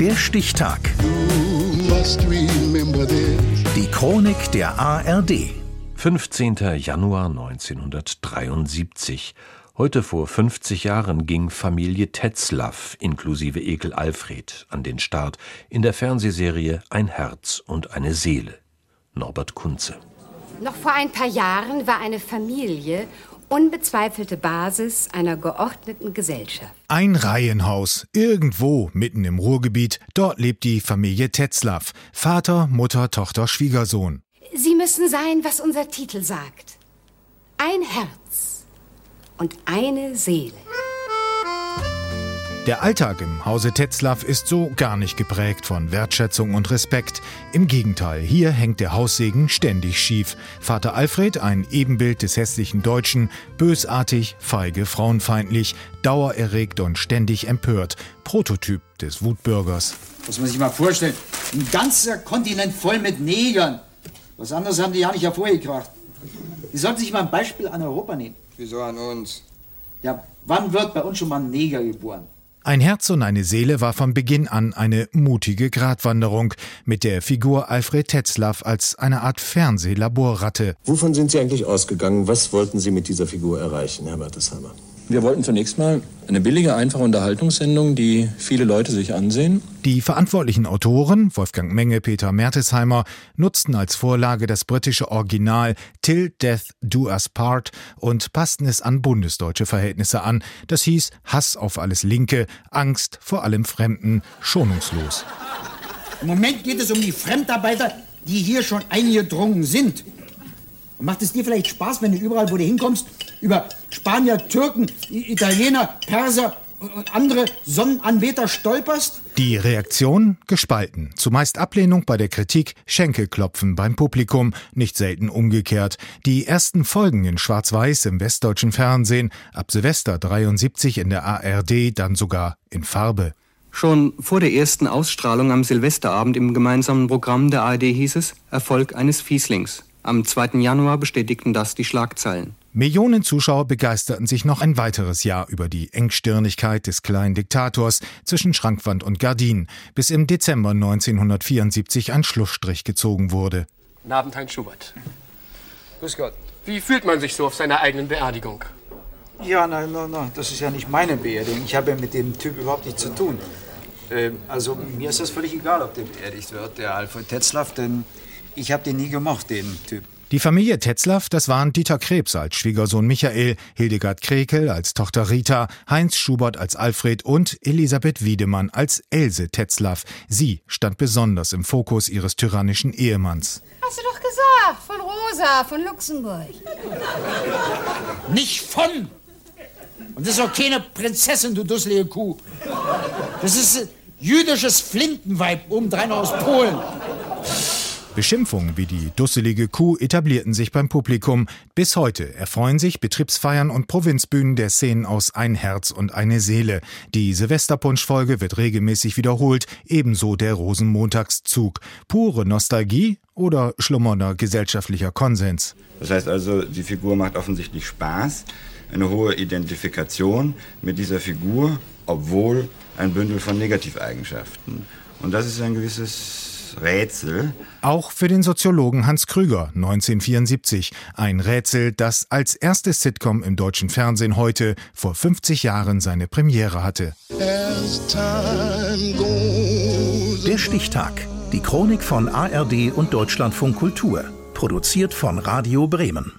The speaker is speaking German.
Der Stichtag. Die Chronik der ARD. 15. Januar 1973. Heute vor 50 Jahren ging Familie Tetzlaff inklusive Ekel Alfred an den Start in der Fernsehserie Ein Herz und eine Seele. Norbert Kunze. Noch vor ein paar Jahren war eine Familie unbezweifelte Basis einer geordneten Gesellschaft. Ein Reihenhaus, irgendwo mitten im Ruhrgebiet, dort lebt die Familie Tetzlaff. Vater, Mutter, Tochter, Schwiegersohn. Sie müssen sein, was unser Titel sagt. Ein Herz und eine Seele. Der Alltag im Hause Tetzlaff ist so gar nicht geprägt von Wertschätzung und Respekt. Im Gegenteil, hier hängt der Haussegen ständig schief. Vater Alfred, ein Ebenbild des hässlichen Deutschen, bösartig, feige, frauenfeindlich, dauererregt und ständig empört. Prototyp des Wutbürgers. Muss man sich mal vorstellen, ein ganzer Kontinent voll mit Negern. Was anderes haben die ja nicht hervorgebracht. Die sollten sich mal ein Beispiel an Europa nehmen. Wieso an uns? Ja, wann wird bei uns schon mal ein Neger geboren? Ein Herz und eine Seele war von Beginn an eine mutige Gratwanderung mit der Figur Alfred Tetzlaff als eine Art Fernsehlaborratte. Wovon sind Sie eigentlich ausgegangen? Was wollten Sie mit dieser Figur erreichen, Herr Mertesheimer? Wir wollten zunächst mal eine billige, einfache Unterhaltungssendung, die viele Leute sich ansehen. Die verantwortlichen Autoren, Wolfgang Menge, Peter Mertesheimer, nutzten als Vorlage das britische Original Till Death Do Us Part und passten es an bundesdeutsche Verhältnisse an. Das hieß Hass auf alles Linke, Angst vor allem Fremden, schonungslos. Im Moment geht es um die Fremdarbeiter, die hier schon eingedrungen sind. Und macht es dir vielleicht Spaß, wenn du überall, wo du hinkommst, über Spanier, Türken, Italiener, Perser und andere Sonnenanbeter stolperst? Die Reaktion gespalten. Zumeist Ablehnung bei der Kritik, Schenkelklopfen beim Publikum, nicht selten umgekehrt. Die ersten Folgen in Schwarz-Weiß im westdeutschen Fernsehen, ab Silvester 73 in der ARD, dann sogar in Farbe. Schon vor der ersten Ausstrahlung am Silvesterabend im gemeinsamen Programm der ARD hieß es Erfolg eines Fieslings. Am 2. Januar bestätigten das die Schlagzeilen. Millionen Zuschauer begeisterten sich noch ein weiteres Jahr über die Engstirnigkeit des kleinen Diktators zwischen Schrankwand und Gardin, bis im Dezember 1974 ein Schlussstrich gezogen wurde. Guten Abend, Heinz Schubert. Grüß Gott. Wie fühlt man sich so auf seiner eigenen Beerdigung? Ja, nein, nein, nein, das ist ja nicht meine Beerdigung. Ich habe ja mit dem Typ überhaupt nichts zu tun. Ähm, also mir ist das völlig egal, ob der beerdigt wird, der Alfred Tetzlaff, denn ich habe den nie gemocht, den Typ. Die Familie Tetzlaff, das waren Dieter Krebs als Schwiegersohn Michael, Hildegard Krekel als Tochter Rita, Heinz Schubert als Alfred und Elisabeth Wiedemann als Else Tetzlaff. Sie stand besonders im Fokus ihres tyrannischen Ehemanns. Hast du doch gesagt, von Rosa, von Luxemburg. Nicht von! Und das ist auch keine Prinzessin, du dusselige Kuh. Das ist jüdisches Flintenweib, obendrein aus Polen. Beschimpfungen wie die dusselige Kuh etablierten sich beim Publikum. Bis heute erfreuen sich Betriebsfeiern und Provinzbühnen der Szenen aus Ein Herz und eine Seele. Die Silvesterpunschfolge wird regelmäßig wiederholt, ebenso der Rosenmontagszug. Pure Nostalgie oder schlummernder gesellschaftlicher Konsens. Das heißt also, die Figur macht offensichtlich Spaß, eine hohe Identifikation mit dieser Figur, obwohl ein Bündel von Negativeigenschaften. Und das ist ein gewisses Rätsel. Auch für den Soziologen Hans Krüger 1974. Ein Rätsel, das als erstes Sitcom im deutschen Fernsehen heute vor 50 Jahren seine Premiere hatte. Der Stichtag. Die Chronik von ARD und Deutschlandfunk Kultur. Produziert von Radio Bremen.